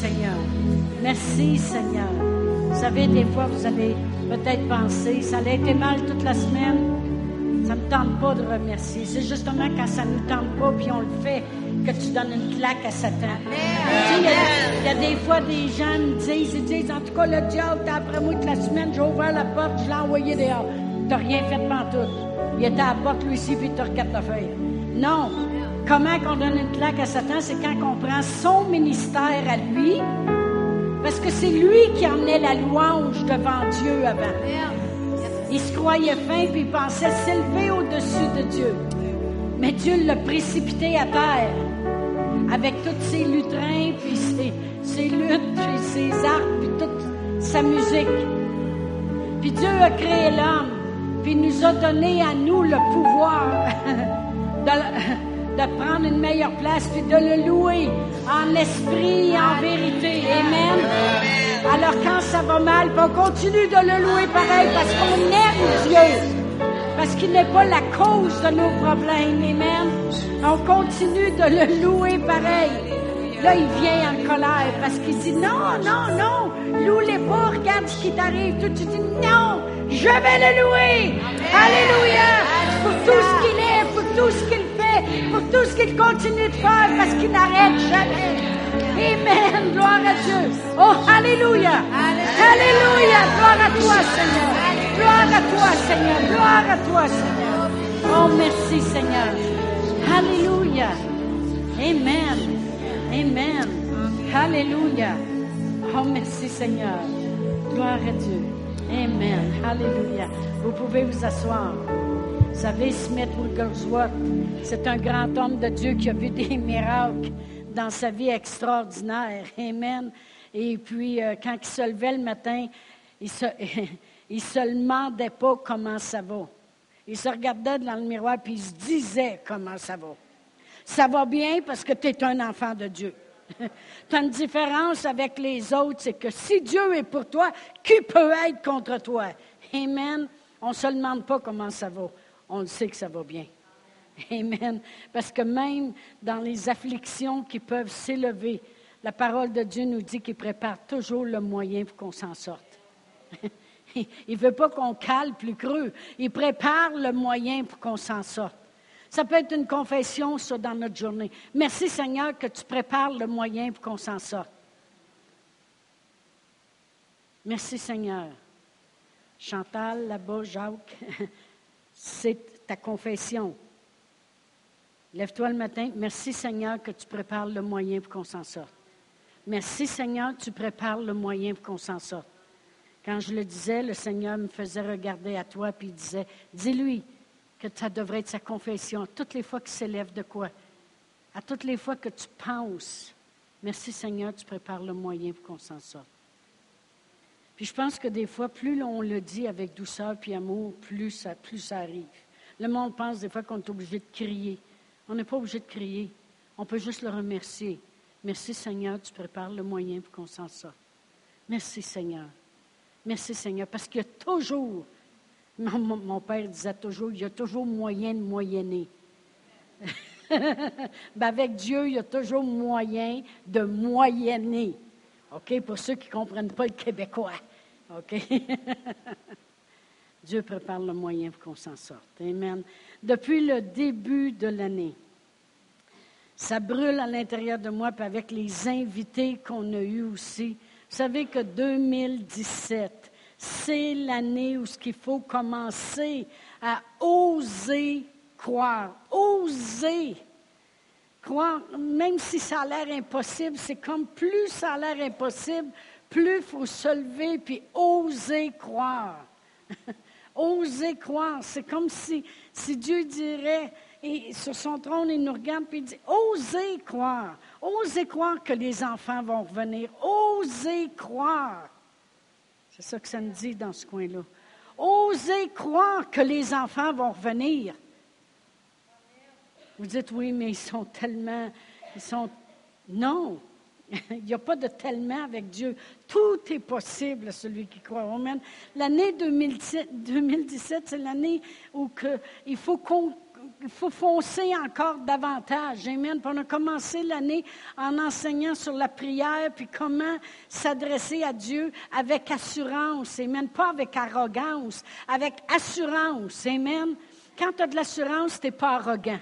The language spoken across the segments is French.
Seigneur. Merci, Seigneur. Vous savez, des fois, vous avez peut-être pensé, ça a été mal toute la semaine. Ça ne me tente pas de remercier. C'est justement quand ça ne nous tente pas, puis on le fait, que tu donnes une claque à Satan. Il y, a, y, a des fois des gens me disent, ils disent, en tout cas, le diable, après moi toute la semaine, j'ai ouvert la porte, je l'ai envoyé dehors. Tu n'as rien fait de tout. Il était à la porte, lui aussi, puis tu regardes ta feuille. Non. Comment qu'on donne une claque à Satan? C'est quand on prend son ministère à lui, parce que c'est lui qui emmenait la louange devant Dieu avant. Il se croyait fin, puis il pensait s'élever au-dessus de Dieu. Mais Dieu l'a précipité à terre avec tous ses lutrins, puis ses, ses luttes, puis ses arcs, puis toute sa musique. Puis Dieu a créé l'homme, puis il nous a donné à nous le pouvoir de, de, prendre une meilleure place, puis de le louer en esprit et en vérité. Amen. Alors quand ça va mal, on continue de le louer pareil parce qu'on aime Dieu parce qu'il n'est pas la cause de nos problèmes. Amen. On continue de le louer pareil. Là, il vient en colère parce qu'il dit non, non, non, loue-les pas, regarde ce qui t'arrive. tu dis non, je vais le louer. Alléluia. Pour tout ce qu'il est, pour tout ce qu'il pour tout ce qu'il continue de faire parce qu'il n'arrête jamais. Amen. Gloire à Dieu. Oh, Alléluia. Alléluia. Gloire à toi, Seigneur. Gloire à toi, Seigneur. Gloire à toi, Seigneur. Oh, merci, Seigneur. Alléluia. Amen. Amen. Alléluia. Oh, merci, Seigneur. Gloire à Dieu. Amen. Alléluia. Vous pouvez vous asseoir. Vous savez, Smith Wigglesworth, c'est un grand homme de Dieu qui a vu des miracles dans sa vie extraordinaire. Amen. Et puis, euh, quand il se levait le matin, il se, Il se demandait pas comment ça va. Il se regardait dans le miroir puis il se disait comment ça va. Ça va bien parce que tu es un enfant de Dieu. tu as une différence avec les autres, c'est que si Dieu est pour toi, qui peut être contre toi? Amen. On ne se demande pas comment ça va. On le sait que ça va bien. Amen. Parce que même dans les afflictions qui peuvent s'élever, la parole de Dieu nous dit qu'il prépare toujours le moyen pour qu'on s'en sorte. Il ne veut pas qu'on cale plus creux. Il prépare le moyen pour qu'on s'en sorte. Ça peut être une confession, ça, dans notre journée. Merci Seigneur que tu prépares le moyen pour qu'on s'en sorte. Merci Seigneur. Chantal, là-bas, Jacques, c'est ta confession. Lève-toi le matin. Merci Seigneur que tu prépares le moyen pour qu'on s'en sorte. Merci Seigneur, tu prépares le moyen pour qu'on s'en sorte. Quand je le disais, le Seigneur me faisait regarder à toi, puis il disait, dis-lui que ça devrait être sa confession, toutes les fois qu'il s'élève de quoi, à toutes les fois que tu penses, merci Seigneur, tu prépares le moyen pour qu'on s'en sorte. Puis je pense que des fois, plus on le dit avec douceur puis amour, plus ça, plus arrive. Le monde pense des fois qu'on est obligé de crier. On n'est pas obligé de crier. On peut juste le remercier. Merci Seigneur, tu prépares le moyen pour qu'on s'en sorte. Merci Seigneur. Merci Seigneur, parce qu'il y a toujours, mon, père disait toujours, il y a toujours moyen de moyenner. ben avec Dieu, il y a toujours moyen de moyenner. OK? Pour ceux qui ne comprennent pas le québécois. OK? Dieu prépare le moyen pour qu'on s'en sorte. Amen. Depuis le début de l'année, ça brûle à l'intérieur de moi, puis avec les invités qu'on a eus aussi, vous savez que 2017, c'est l'année où ce qu'il faut commencer à oser croire. Oser croire, même si ça a l'air impossible, c'est comme plus ça a l'air impossible, plus il faut se lever puis oser croire. oser croire. C'est comme si, Dieu dirait, et sur son trône, il nous regarde et il dit, osez croire. Osez croire que les enfants vont revenir. Osez croire. C'est ça que ça me dit dans ce coin-là. Osez croire que les enfants vont revenir. Vous dites, oui, mais ils sont tellement... Ils sont... Non, il n'y a pas de tellement avec Dieu. Tout est possible à celui qui croit. L'année 2017, c'est l'année où il faut qu'on il faut foncer encore davantage. Amen. Puis on a commencé l'année en enseignant sur la prière, puis comment s'adresser à Dieu avec assurance. Amen. Pas avec arrogance, avec assurance. Amen. Quand tu as de l'assurance, tu n'es pas arrogant.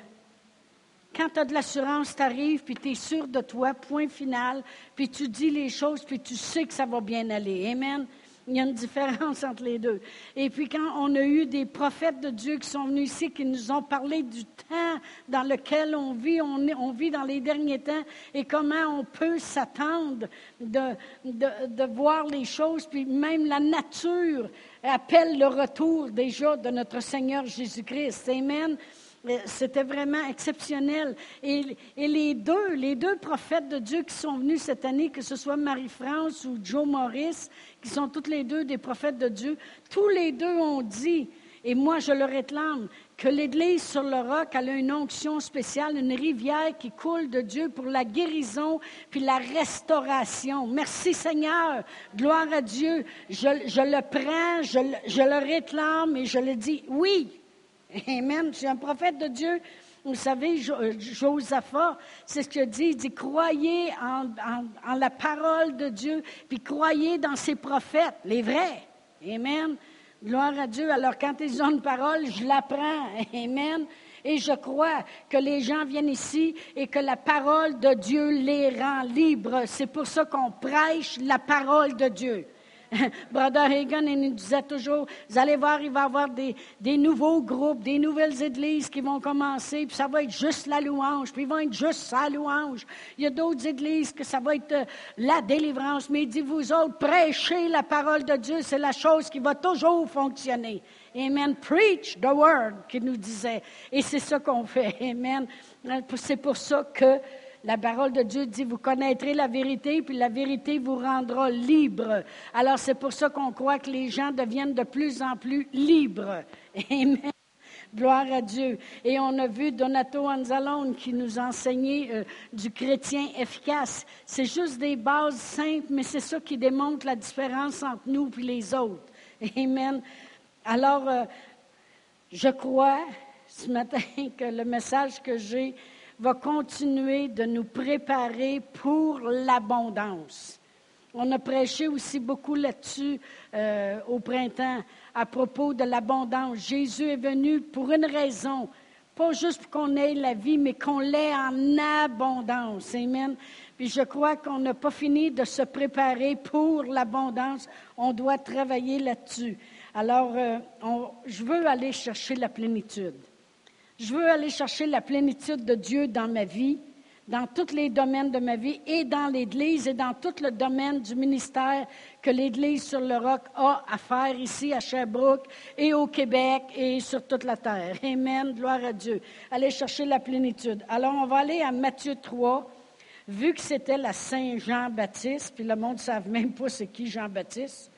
Quand tu as de l'assurance, tu arrives, puis tu es sûr de toi, point final, puis tu dis les choses, puis tu sais que ça va bien aller. Amen. Il y a une différence entre les deux. Et puis quand on a eu des prophètes de Dieu qui sont venus ici, qui nous ont parlé du temps dans lequel on vit, on, vit dans les derniers temps, et comment on peut s'attendre de, de voir les choses, puis même la nature appelle le retour déjà de notre Seigneur Jésus-Christ. Amen. C'était vraiment exceptionnel. Et, les deux, les deux prophètes de Dieu qui sont venus cette année, que ce soit Marie-France ou Joe Morris, qui sont tous les deux des prophètes de Dieu, tous les deux ont dit, et moi je le réclame, que l'Église sur le roc a une onction spéciale, une rivière qui coule de Dieu pour la guérison puis la restauration. Merci Seigneur, gloire à Dieu. Je, le prends, je le réclame et je le dis oui. Amen. Je suis un prophète de Dieu. Vous savez, euh, Josaphat, c'est ce qu'il dit. Il dit croyez en, la parole de Dieu, puis croyez dans ses prophètes, les vrais. Amen. Gloire à Dieu. Alors, quand ils ont une parole, je la prends. Amen. Et je crois que les gens viennent ici et que la parole de Dieu les rend libres. C'est pour ça qu'on prêche la parole de Dieu. Brother Hagan il nous disait toujours, vous allez voir, il va y avoir des, nouveaux groupes, des nouvelles églises qui vont commencer, puis ça va être juste la louange, puis ils vont être juste sa louange. Il y a d'autres églises que ça va être euh, la délivrance, mais il dit, vous autres, prêchez la parole de Dieu, c'est la chose qui va toujours fonctionner. Amen. Preach the word, qu'il nous disait. Et c'est ça qu'on fait. Amen. C'est pour ça que la parole de Dieu dit, vous connaîtrez la vérité, puis la vérité vous rendra libre. Alors c'est pour ça qu'on croit que les gens deviennent de plus en plus libres. Amen. Gloire à Dieu. Et on a vu Donato Anzalone qui nous enseignait euh, du chrétien efficace. C'est juste des bases simples, mais c'est ça qui démontre la différence entre nous et les autres. Amen. Alors, euh, je crois ce matin que le message que j'ai va continuer de nous préparer pour l'abondance. On a prêché aussi beaucoup là-dessus euh, au printemps à propos de l'abondance. Jésus est venu pour une raison, pas juste pour qu'on ait la vie, mais qu'on l'ait en abondance. Amen. Puis je crois qu'on n'a pas fini de se préparer pour l'abondance. On doit travailler là-dessus. Alors, euh, je veux aller chercher la plénitude. Je veux aller chercher la plénitude de Dieu dans ma vie, dans tous les domaines de ma vie et dans l'Église et dans tout le domaine du ministère que l'Église sur le roc a à faire ici à Sherbrooke et au Québec et sur toute la terre. Amen. Gloire à Dieu. Aller chercher la plénitude. Alors, on va aller à Matthieu 3. Vu que c'était la Saint-Jean-Baptiste, puis le monde ne savait même pas c'est qui Jean-Baptiste.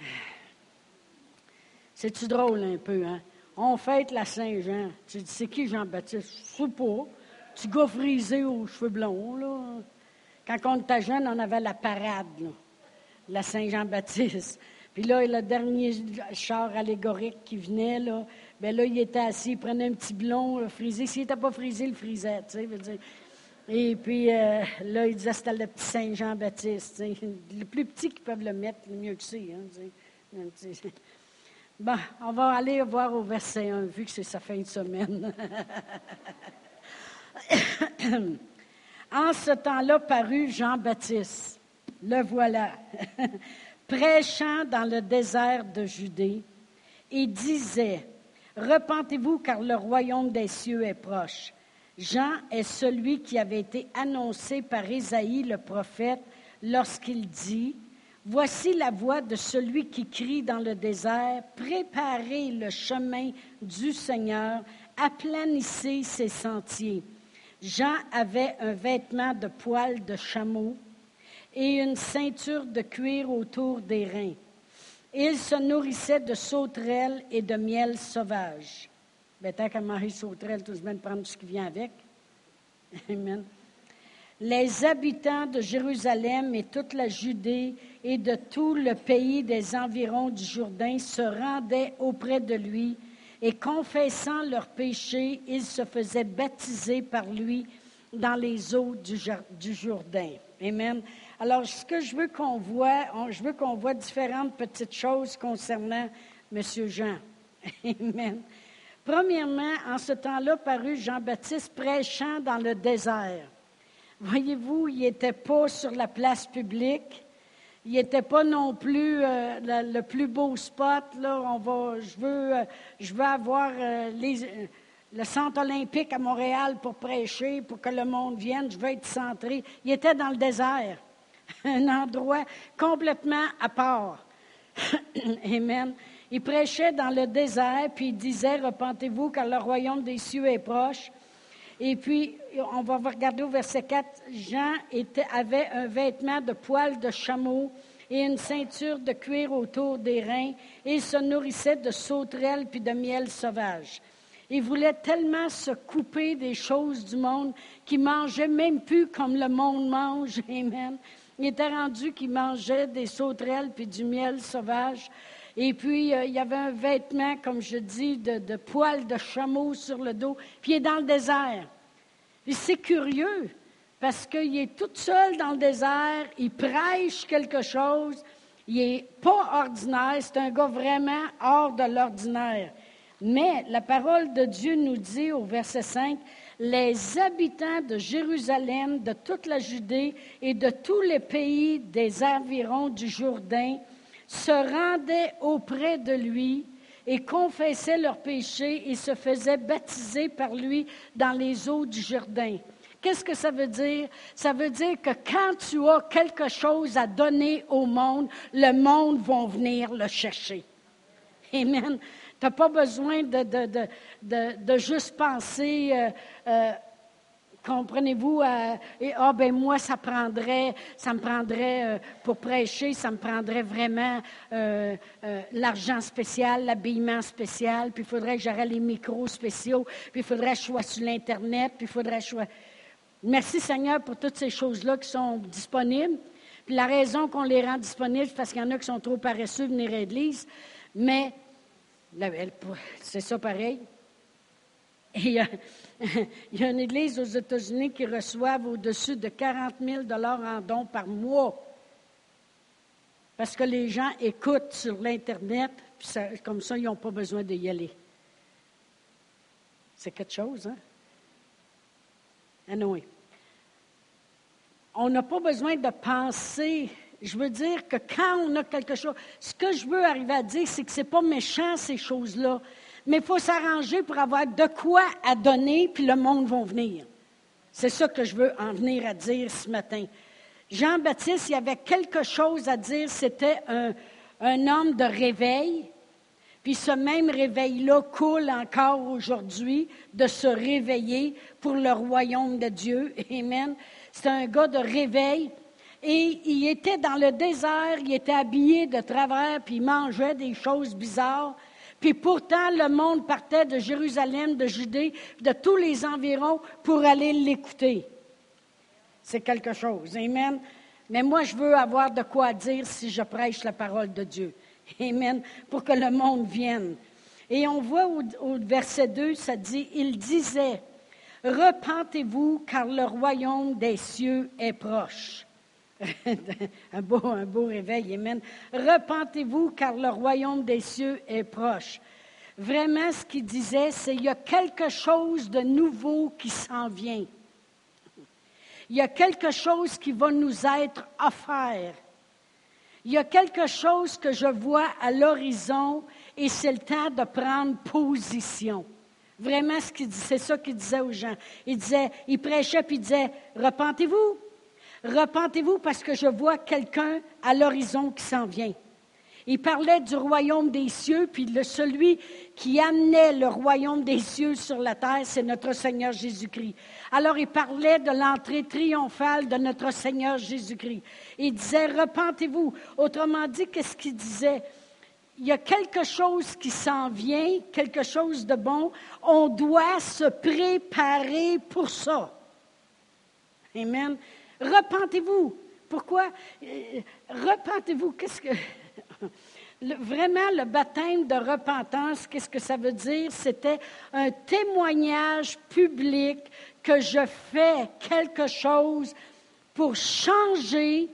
C'est-tu drôle un peu, hein? On fête la Saint-Jean. Tu dis, c'est qui Jean-Baptiste? Je sais pas. Gars frisé aux cheveux blonds, là. Quand on était jeune, on avait la parade. La Saint-Jean-Baptiste. Puis là, le dernier char allégorique qui venait, là, ben là, il était assis, il prenait un petit blond frisé. S'il n'était pas frisé, il frisait. Et puis euh, là, il disait c'était le petit Saint-Jean-Baptiste. Le plus petit qu'ils peuvent le mettre, le mieux que c'est. Hein, On va aller voir au verset 1, vu que c'est sa fin de semaine. en ce temps-là parut Jean-Baptiste, le voilà, prêchant dans le désert de Judée, et disait, Repentez-vous car le royaume des cieux est proche. Jean est celui qui avait été annoncé par Isaïe le prophète lorsqu'il dit, Voici la voix de celui qui crie dans le désert, préparez le chemin du Seigneur, aplanissez ses sentiers. Jean avait un vêtement de poils de chameau et une ceinture de cuir autour des reins. Il se nourrissait de sauterelles et de miel sauvage. Ben, tant qu'à tout prendre ce qui vient avec. Amen les habitants de Jérusalem et toute la Judée et de tout le pays des environs du Jourdain se rendaient auprès de lui et confessant leurs péchés, ils se faisaient baptiser par lui dans les eaux du, Jourdain. Amen. Alors, ce que je veux qu'on voit, je veux qu'on voit différentes petites choses concernant M. Jean. Amen. Premièrement, en ce temps-là, parut Jean-Baptiste prêchant dans le désert. Voyez-vous, il n'était pas sur la place publique. Il n'était pas non plus euh, le, plus beau spot. Là, on va, je, veux, euh, je veux avoir euh, le centre olympique à Montréal pour prêcher, pour que le monde vienne. Je veux être centré. Il était dans le désert, un endroit complètement à part. Amen. Il prêchait dans le désert, puis il disait, repentez-vous car le royaume des cieux est proche. Et puis, on va regarder au verset 4, Jean avait un vêtement de poils de chameau et une ceinture de cuir autour des reins, et il se nourrissait de sauterelles puis de miel sauvage. Il voulait tellement se couper des choses du monde qu'il mangeait même plus comme le monde mange. Amen. Il était rendu qu'il mangeait des sauterelles puis du miel sauvage. Et puis, euh, il y avait un vêtement, comme je dis, de, de poils de chameau sur le dos. Puis, il est dans le désert. Et c'est curieux, parce qu'il est tout seul dans le désert, il prêche quelque chose, il n'est pas ordinaire, c'est un gars vraiment hors de l'ordinaire. Mais la parole de Dieu nous dit au verset 5, les habitants de Jérusalem, de toute la Judée et de tous les pays des environs du Jourdain se rendaient auprès de lui et confessaient leurs péchés et se faisaient baptiser par lui dans les eaux du Jourdain. Qu'est-ce que ça veut dire? Ça veut dire que quand tu as quelque chose à donner au monde, le monde va venir le chercher. Amen. Tu n'as pas besoin de, de, de, de, juste penser, euh, euh, comprenez-vous, euh, ah ben moi ça prendrait, ça me prendrait euh, pour prêcher, ça me prendrait vraiment euh, l'argent spécial, l'habillement spécial, puis il faudrait que j'aurais les micros spéciaux, puis il faudrait que je sois sur l'internet, puis il faudrait que je sois. Merci Seigneur pour toutes ces choses-là qui sont disponibles. Puis la raison qu'on les rend disponibles, c'est parce qu'il y en a qui sont trop paresseux de venir à l'église, mais c'est ça pareil. Et il y a une église aux États-Unis qui reçoivent au-dessus de 40 000 en dons par mois. Parce que les gens écoutent sur l'Internet, puis comme ça, ils n'ont pas besoin d'y aller. C'est quelque chose, hein? Anyway. On n'a pas besoin de penser. Je veux dire que quand on a quelque chose, ce que je veux arriver à dire, c'est que ce n'est pas méchant, ces choses-là mais il faut s'arranger pour avoir de quoi à donner, puis le monde va venir. C'est ça que je veux en venir à dire ce matin. Jean-Baptiste, il y avait quelque chose à dire, c'était un, homme de réveil, puis ce même réveil-là coule encore aujourd'hui, de se réveiller pour le royaume de Dieu. Amen. C'est un gars de réveil. Et il était dans le désert, il était habillé de travers, puis il mangeait des choses bizarres. Puis pourtant, le monde partait de Jérusalem, de Judée, de tous les environs pour aller l'écouter. C'est quelque chose. Amen. Mais moi, je veux avoir de quoi dire si je prêche la parole de Dieu. Amen. Pour que le monde vienne. Et on voit au, verset 2, ça dit, il disait, Repentez-vous car le royaume des cieux est proche. un, beau, un beau réveil, Amen. Repentez-vous car le royaume des cieux est proche. Vraiment, ce qu'il disait, c'est qu'il y a quelque chose de nouveau qui s'en vient. Il y a quelque chose qui va nous être offert. Il y a quelque chose que je vois à l'horizon et c'est le temps de prendre position. Vraiment, c'est ça qu'il disait aux gens. Il disait, il prêchait puis il disait, repentez-vous, Repentez-vous parce que je vois quelqu'un à l'horizon qui s'en vient. Il parlait du royaume des cieux, puis celui qui amenait le royaume des cieux sur la terre, c'est notre Seigneur Jésus-Christ. Alors il parlait de l'entrée triomphale de notre Seigneur Jésus-Christ. Il disait, repentez-vous. Autrement dit, qu'est-ce qu'il disait? Il y a quelque chose qui s'en vient, quelque chose de bon. On doit se préparer pour ça. Amen. Repentez-vous. Pourquoi? Euh, repentez-vous. Qu'est-ce que. vraiment, le baptême de repentance, qu'est-ce que ça veut dire? C'était un témoignage public que je fais quelque chose pour changer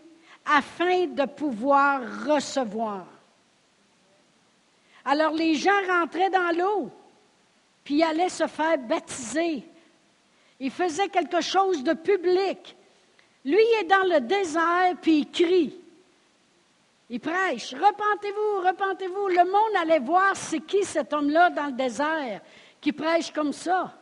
afin de pouvoir recevoir. Alors les gens rentraient dans l'eau, puis allaient se faire baptiser. Ils faisaient quelque chose de public. Lui est dans le désert, puis il crie. Il prêche, repentez-vous, repentez-vous. Le monde allait voir c'est qui cet homme-là dans le désert qui prêche comme ça.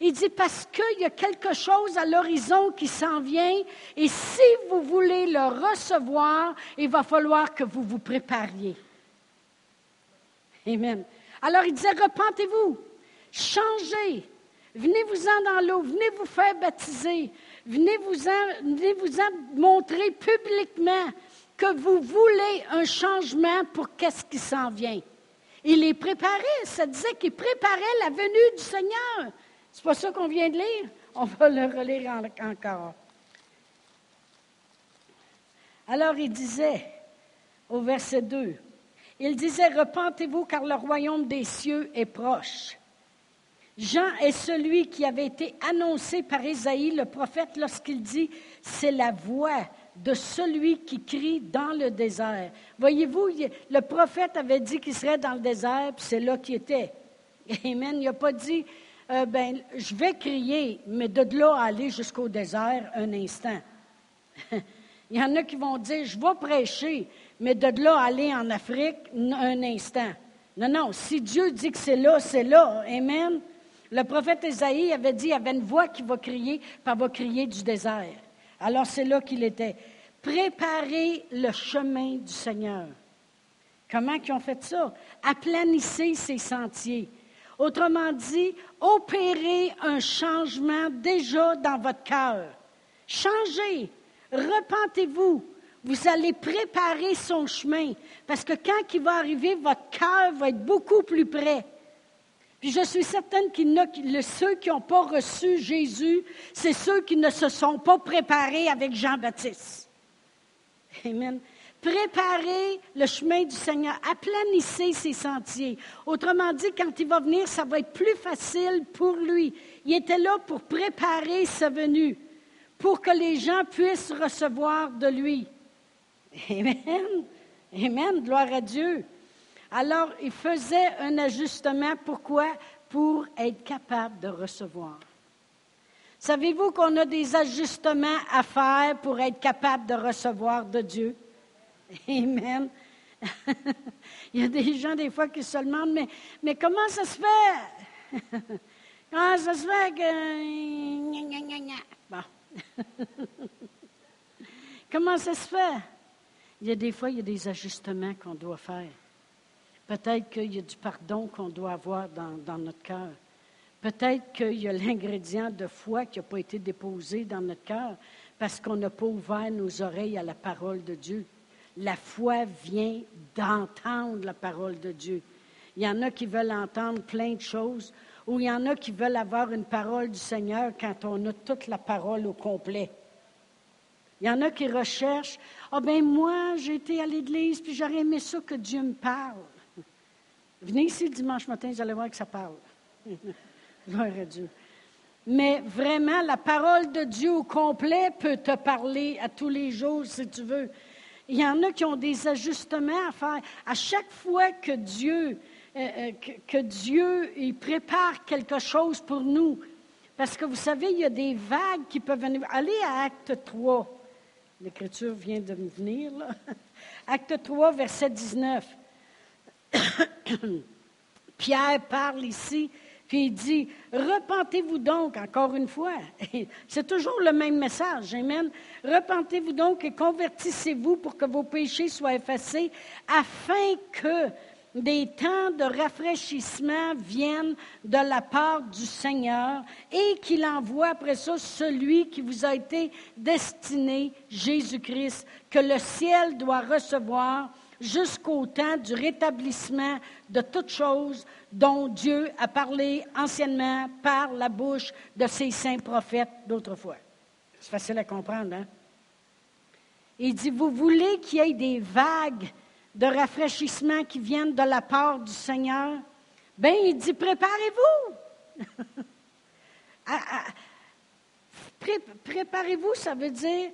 Il dit parce qu'il y a quelque chose à l'horizon qui s'en vient et si vous voulez le recevoir, il va falloir que vous vous prépariez. Amen. Alors il disait, repentez-vous, changez, venez-vous-en dans l'eau, venez vous faire baptiser, venez -en montrer publiquement que vous voulez un changement pour qu'est-ce qui s'en vient. Il est préparé, ça disait qu'il préparait la venue du Seigneur. C'est pas ça qu'on vient de lire? On va le relire encore. Alors il disait au verset 2, il disait, Repentez-vous car le royaume des cieux est proche. Jean est celui qui avait été annoncé par Isaïe, le prophète, lorsqu'il dit, c'est la voix de celui qui crie dans le désert. Voyez-vous, le prophète avait dit qu'il serait dans le désert, puis c'est là qu'il était. Amen. Il n'a pas dit, euh, ben, je vais crier, mais de là à aller jusqu'au désert un instant. Il y en a qui vont dire, je vais prêcher, mais de là aller en Afrique un instant. Non, non, si Dieu dit que c'est là, c'est là. Amen. Le prophète Isaïe avait dit, il y avait une voix qui va crier, puis va crier du désert. Alors c'est là qu'il était. Préparer le chemin du Seigneur. Comment ils ont fait ça? Aplanissez ses sentiers. Autrement dit, opérez un changement déjà dans votre cœur. Changez, repentez-vous. Vous allez préparer son chemin parce que quand il va arriver, votre cœur va être beaucoup plus près. Puis je suis certaine a ceux qui n'ont pas reçu Jésus, c'est ceux qui ne se sont pas préparés avec Jean-Baptiste. Amen. Préparez le chemin du Seigneur, aplanissez ses sentiers. Autrement dit, quand il va venir, ça va être plus facile pour lui. Il était là pour préparer sa venue, pour que les gens puissent recevoir de lui. Amen. Amen. Gloire à Dieu. Alors, il faisait un ajustement. Pourquoi? Pour être capable de recevoir. Savez-vous qu'on a des ajustements à faire pour être capable de recevoir de Dieu? Amen. il y a des gens, des fois, qui se demandent, mais, comment ça se fait? comment ça se fait que... Comment ça se fait? Il y a des fois, il y a des ajustements qu'on doit faire. Peut-être qu'il y a du pardon qu'on doit avoir dans, notre cœur. Peut-être qu'il y a l'ingrédient de foi qui n'a pas été déposé dans notre cœur parce qu'on n'a pas ouvert nos oreilles à la parole de Dieu. La foi vient d'entendre la parole de Dieu. Il y en a qui veulent entendre plein de choses, ou il y en a qui veulent avoir une parole du Seigneur quand on a toute la parole au complet. Il y en a qui recherchent, ah ben moi, j'ai été à l'église, puis j'aurais aimé ça que Dieu me parle. Venez ici dimanche matin, vous allez voir que ça parle. Gloire à Dieu. Mais vraiment, la parole de Dieu au complet peut te parler à tous les jours si tu veux. Il y en a qui ont des ajustements à faire. À chaque fois que Dieu, euh, euh, que, Dieu il prépare quelque chose pour nous, parce que vous savez, il y a des vagues qui peuvent venir. Allez à Acte 3. L'Écriture vient de me venir, là. Acte 3, verset 19. Pierre parle ici, puis il dit, repentez-vous donc, encore une fois. C'est toujours le même message, Amen. Repentez-vous donc et convertissez-vous pour que vos péchés soient effacés, afin que des temps de rafraîchissement viennent de la part du Seigneur et qu'il envoie après ça celui qui vous a été destiné, Jésus-Christ, que le ciel doit recevoir jusqu'au temps du rétablissement de toutes choses dont Dieu a parlé anciennement par la bouche de ses saints prophètes d'autrefois. C'est facile à comprendre, hein? Il dit, vous voulez qu'il y ait des vagues de rafraîchissement qui viennent de la part du Seigneur, ben il dit préparez-vous. préparez-vous, ça veut dire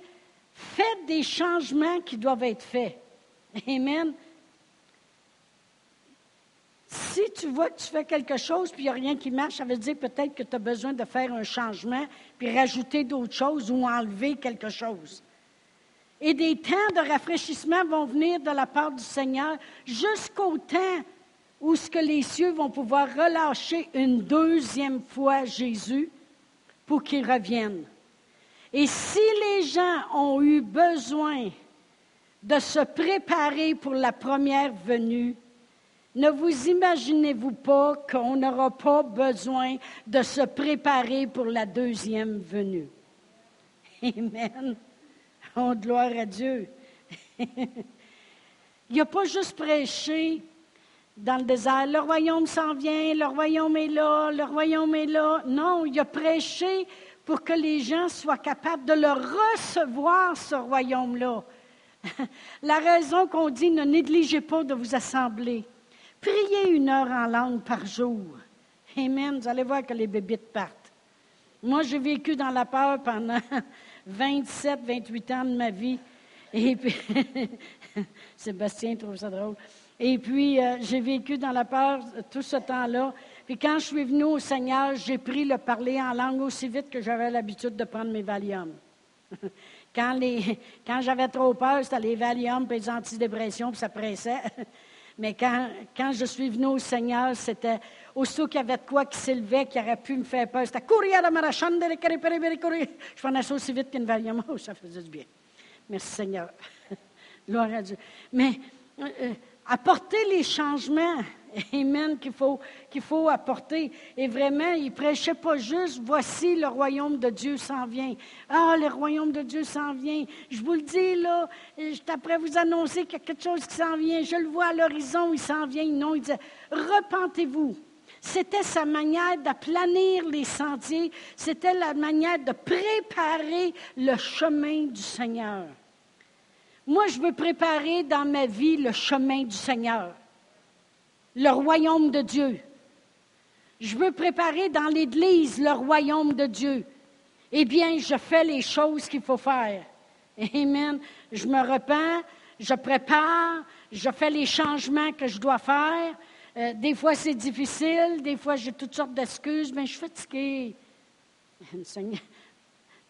faites des changements qui doivent être faits. Amen. Si tu vois que tu fais quelque chose puis il n'y a rien qui marche, ça veut dire peut-être que tu as besoin de faire un changement puis rajouter d'autres choses ou enlever quelque chose. Et des temps de rafraîchissement vont venir de la part du Seigneur jusqu'au temps où ce que les cieux vont pouvoir relâcher une deuxième fois Jésus pour qu'il revienne. Et si les gens ont eu besoin de se préparer pour la première venue, ne vous imaginez-vous pas qu'on n'aura pas besoin de se préparer pour la deuxième venue? Amen. Oh, gloire à Dieu. Il n'a pas juste prêché dans le désert, le royaume s'en vient, le royaume est là, le royaume est là. Non, il a prêché pour que les gens soient capables de le recevoir, ce royaume-là. La raison qu'on dit ne négligez pas de vous assembler. Priez une heure en langue par jour. Amen. Vous allez voir que les bébites partent. Moi, j'ai vécu dans la peur pendant 27, 28 ans de ma vie. Et puis, Sébastien trouve ça drôle. Et puis, euh, j'ai vécu dans la peur tout ce temps-là. Puis quand je suis venu au Seigneur, j'ai pris le parler en langue aussi vite que j'avais l'habitude de prendre mes Valium. Quand, quand j'avais trop peur, c'était les Valium et les antidépressions, puis ça pressait. Mais quand, quand je suis venu au Seigneur, c'était aussitôt qu'il y avait de quoi qui s'élevait, qui aurait pu me faire peur. C'était courir de Je prenais ça aussi vite qu'une Valium. Oh, ça faisait du bien. Merci Seigneur. Gloire à Dieu. Mais euh, euh, apporter les changements, Amen, qu'il faut, qu'il faut apporter. Et vraiment, il ne prêchait pas juste, voici le royaume de Dieu s'en vient. Ah, le royaume de Dieu s'en vient. Je vous le dis, là, après vous annoncer qu'il y a quelque chose qui s'en vient. Je le vois à l'horizon, il s'en vient. Non, il disait, repentez-vous. C'était sa manière d'aplanir les sentiers. C'était la manière de préparer le chemin du Seigneur. Moi, je veux préparer dans ma vie le chemin du Seigneur, le royaume de Dieu. Je veux préparer dans l'Église le royaume de Dieu. Eh bien, je fais les choses qu'il faut faire. Amen. Je me repens, je prépare, je fais les changements que je dois faire. Euh, des fois, c'est difficile, des fois, j'ai toutes sortes d'excuses, mais je suis fatiguée.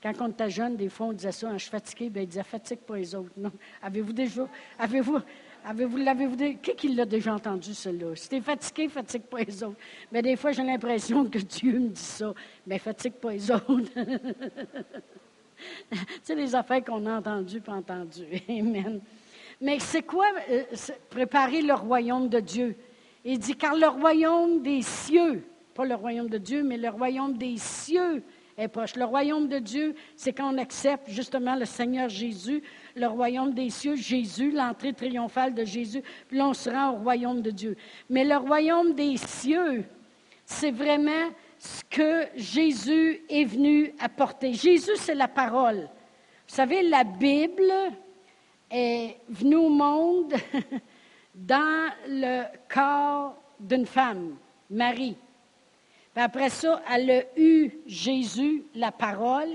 quand on était jeune, des fois, on disait ça, hein, je suis fatigué, bien, il disait fatigue pas les autres. Avez-vous déjà, avez-vous, avez-vous, l'avez-vous qui, qui l'a déjà entendu, cela? Si t'es fatigué, fatigue pas les autres. Mais des fois, j'ai l'impression que Dieu me dit ça. Mais fatigue pas les autres. c'est les affaires qu'on a entendues, pas entendues. Amen. Mais c'est quoi euh, préparer le royaume de Dieu? Il dit, car le royaume des cieux, pas le royaume de Dieu, mais le royaume des cieux Le royaume de Dieu, c'est quand on accepte justement le Seigneur Jésus, le royaume des cieux, Jésus, l'entrée triomphale de Jésus, puis on se rend au royaume de Dieu. Mais le royaume des cieux, c'est vraiment ce que Jésus est venu apporter. Jésus, c'est la parole. Vous savez, la Bible est venue au monde dans le corps d'une femme, Marie après ça, elle a eu Jésus, la parole,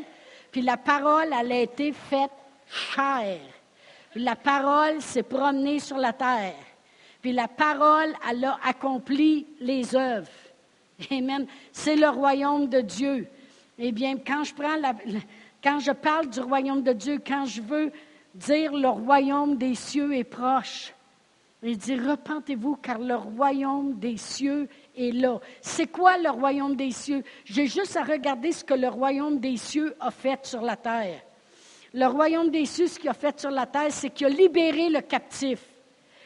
puis la parole, elle a été faite chair. la parole s'est promenée sur la terre. Puis la parole, elle a accompli les œuvres. Amen. C'est le royaume de Dieu. Eh bien, quand je parle du royaume de Dieu, quand je veux dire le royaume des cieux est proche, il dit repentez-vous car le royaume des cieux est là. C'est quoi le royaume des cieux? J'ai juste à regarder ce que le royaume des cieux a fait sur la terre. Le royaume des cieux, ce qu'il a fait sur la terre, c'est qu'il a libéré le captif.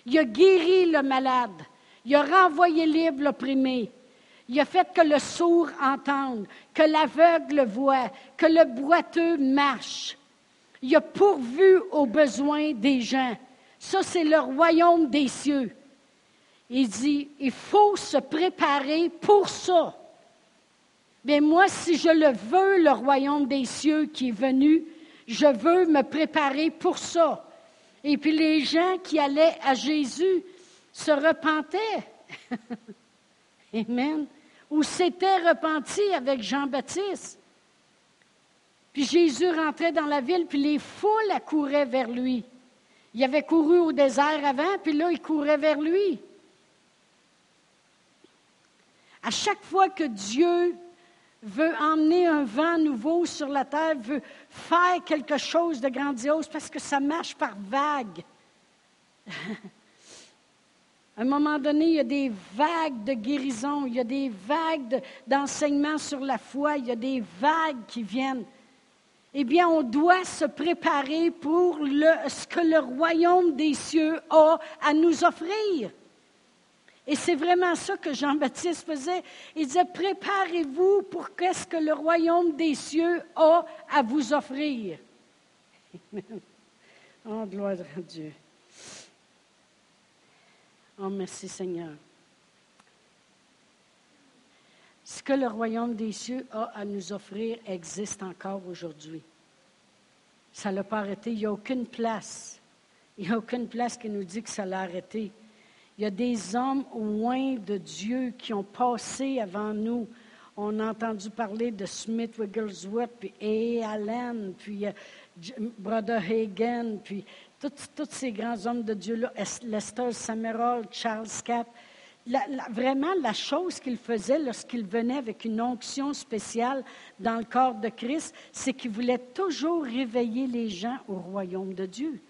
Il a guéri le malade. Il a renvoyé libre l'opprimé. Il a fait que le sourd entende, que l'aveugle voit, que le boiteux marche. Il a pourvu aux besoins des gens. Ça, c'est le royaume des cieux. Il dit, il faut se préparer pour ça. Mais moi, si je le veux, le royaume des cieux qui est venu, je veux me préparer pour ça. Et puis les gens qui allaient à Jésus se repentaient. Amen. Ou s'étaient repentis avec Jean-Baptiste. Puis Jésus rentrait dans la ville, puis les foules accouraient vers lui. Il avait couru au désert avant, puis là, il courait vers lui. À chaque fois que Dieu veut emmener un vent nouveau sur la terre, veut faire quelque chose de grandiose, parce que ça marche par vagues. À un moment donné, il y a des vagues de guérison, il y a des vagues d'enseignement sur la foi, il y a des vagues qui viennent. Eh bien, on doit se préparer pour ce que le royaume des cieux a à nous offrir. Et c'est vraiment ça que Jean-Baptiste faisait. Il disait, préparez-vous pour qu'est-ce que le royaume des cieux a à vous offrir. Oh, gloire à Dieu. Oh, merci Seigneur. Ce que le royaume des cieux a à nous offrir existe encore aujourd'hui. Ça ne l'a pas arrêté. Il n'y a aucune place. Il n'y a aucune place qui nous dit que ça l'a arrêté. Il y a des hommes loin de Dieu qui ont passé avant nous. On a entendu parler de Smith Wigglesworth, puis A. Allen, puis euh, Brother Hagen, puis tous ces grands hommes de Dieu-là, Lester Samerol, Charles Capp. vraiment, la chose qu'il faisait lorsqu'il venait avec une onction spéciale dans le corps de Christ, c'est qu'il voulait toujours réveiller les gens au royaume de Dieu.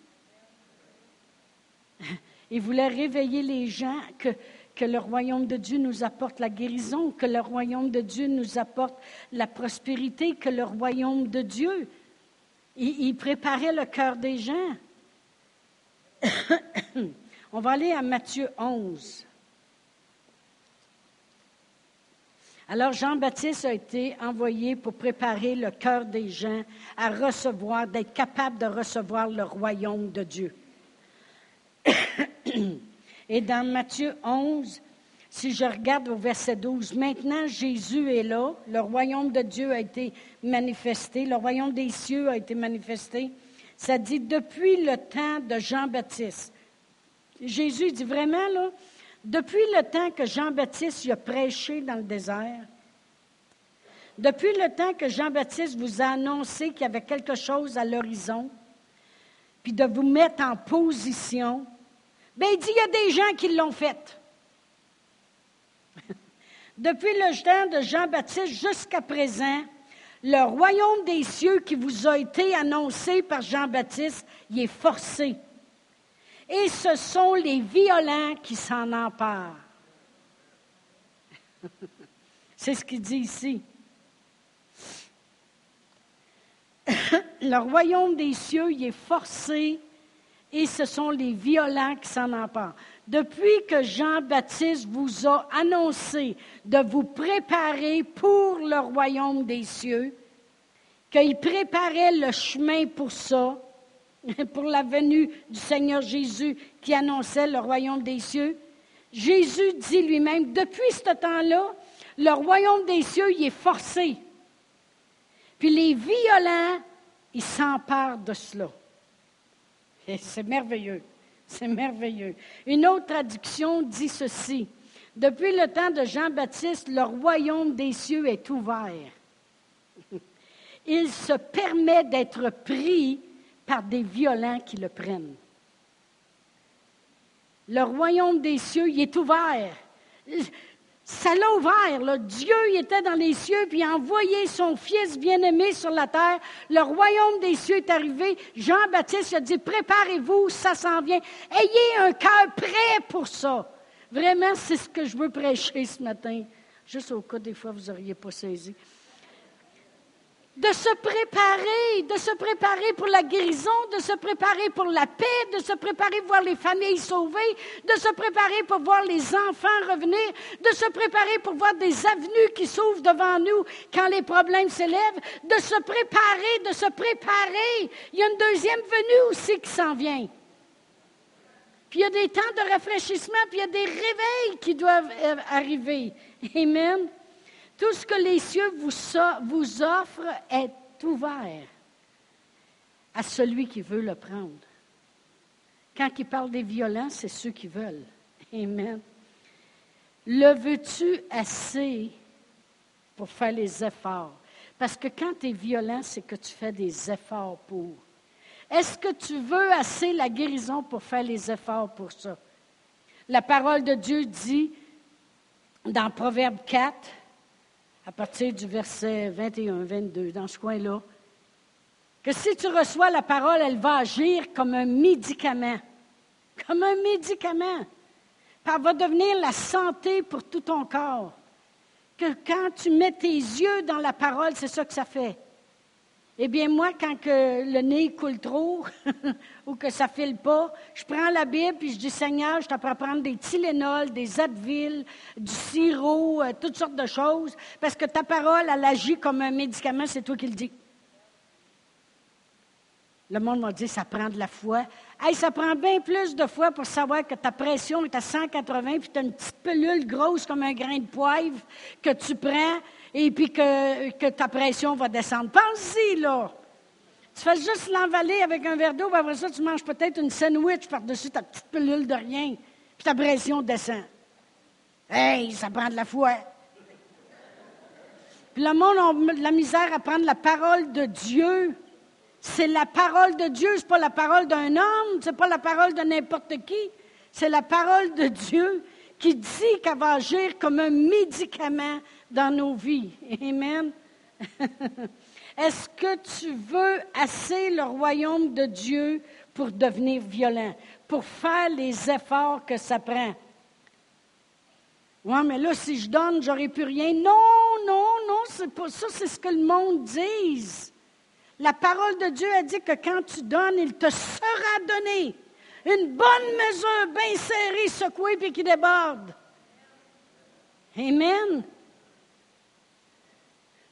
Il voulait réveiller les gens que, que le royaume de Dieu nous apporte la guérison, que le royaume de Dieu nous apporte la prospérité, que le royaume de Dieu, il, préparait le cœur des gens. On va aller à Matthieu 11. Alors Jean-Baptiste a été envoyé pour préparer le cœur des gens à recevoir, d'être capable de recevoir le royaume de Dieu. Et dans Matthieu 11, si je regarde au verset 12, maintenant Jésus est là, le royaume de Dieu a été manifesté, le royaume des cieux a été manifesté. Ça dit depuis le temps de Jean-Baptiste. Jésus dit vraiment, là, depuis le temps que Jean-Baptiste a prêché dans le désert, depuis le temps que Jean-Baptiste vous a annoncé qu'il y avait quelque chose à l'horizon, puis de vous mettre en position Bien, il dit, il y a des gens qui l'ont fait. Depuis le temps de Jean-Baptiste jusqu'à présent, le royaume des cieux qui vous a été annoncé par Jean-Baptiste, il est forcé. Et ce sont les violents qui s'en emparent. C'est ce qu'il dit ici. le royaume des cieux, il est forcé et ce sont les violents qui s'en emparent. Depuis que Jean-Baptiste vous a annoncé de vous préparer pour le royaume des cieux, qu'il préparait le chemin pour ça, pour la venue du Seigneur Jésus qui annonçait le royaume des cieux, Jésus dit lui-même, depuis ce temps-là, le royaume des cieux, il est forcé. Puis les violents, ils s'emparent de cela. C'est merveilleux. C'est merveilleux. Une autre traduction dit ceci. Depuis le temps de Jean-Baptiste, le royaume des cieux est ouvert. Il se permet d'être pris par des violents qui le prennent. Le royaume des cieux, il est ouvert ça l'a ouvert. Dieu il était dans les cieux, puis a envoyé son Fils bien-aimé sur la terre. Le royaume des cieux est arrivé. Jean-Baptiste a dit, préparez-vous, ça s'en vient. Ayez un cœur prêt pour ça. Vraiment, c'est ce que je veux prêcher ce matin. Juste au cas des fois, vous n'auriez pas saisi de se préparer, de se préparer pour la guérison, de se préparer pour la paix, de se préparer pour voir les familles sauvées, de se préparer pour voir les enfants revenir, de se préparer pour voir des avenues qui s'ouvrent devant nous quand les problèmes s'élèvent, de se préparer, de se préparer. Il y a une deuxième venue aussi qui s'en vient. Puis il y a des temps de rafraîchissement, puis il y a des réveils qui doivent euh, arriver. Amen. Tout ce que les cieux vous, offrent est ouvert à celui qui veut le prendre. Quand il parle des violents, c'est ceux qui veulent. Amen. Le veux-tu assez pour faire les efforts? Parce que quand tu es violent, c'est que tu fais des efforts pour. Est-ce que tu veux assez la guérison pour faire les efforts pour ça? La parole de Dieu dit dans Proverbe 4, à partir du verset 21, 22, dans ce coin-là, que si tu reçois la parole, elle va agir comme un médicament. Comme un médicament. Elle va devenir la santé pour tout ton corps. Que quand tu mets tes yeux dans la parole, c'est ça que ça fait. Eh bien, moi, quand le nez coule trop ou que ça file pas, je prends la Bible et je dis Seigneur, je t'apprends à prendre des Tylenol, des Advil, du sirop, euh, toutes sortes de choses, parce que ta parole, elle agit comme un médicament, c'est toi qui le dis. Le monde m'a dit, ça prend de la foi. Hey, ça prend bien plus de foi pour savoir que ta pression est à 180, puis tu as une petite pelule grosse comme un grain de poivre que tu prends, et puis que, ta pression va descendre. Pense-y, là. Tu fais juste l'envaler avec un verre d'eau, puis après ça, tu manges peut-être une sandwich par-dessus ta petite pelule de rien, puis ta pression descend. Hey, ça prend de la foi. Puis le monde a de la misère à prendre la parole de Dieu. C'est la parole de Dieu, ce n'est pas la parole d'un homme, ce n'est pas la parole de n'importe qui. C'est la parole de Dieu qui dit qu'elle va agir comme un médicament dans nos vies. Amen. Est-ce que tu veux assez le royaume de Dieu pour devenir violent, pour faire les efforts que ça prend? Oui, mais là, si je donne, j'aurai plus rien. Non, non, non, ça, c'est ce que le monde dit. La parole de Dieu a dit que quand tu donnes, il te sera donné. Une bonne mesure, bien serrée, secouée, puis qui déborde. Amen.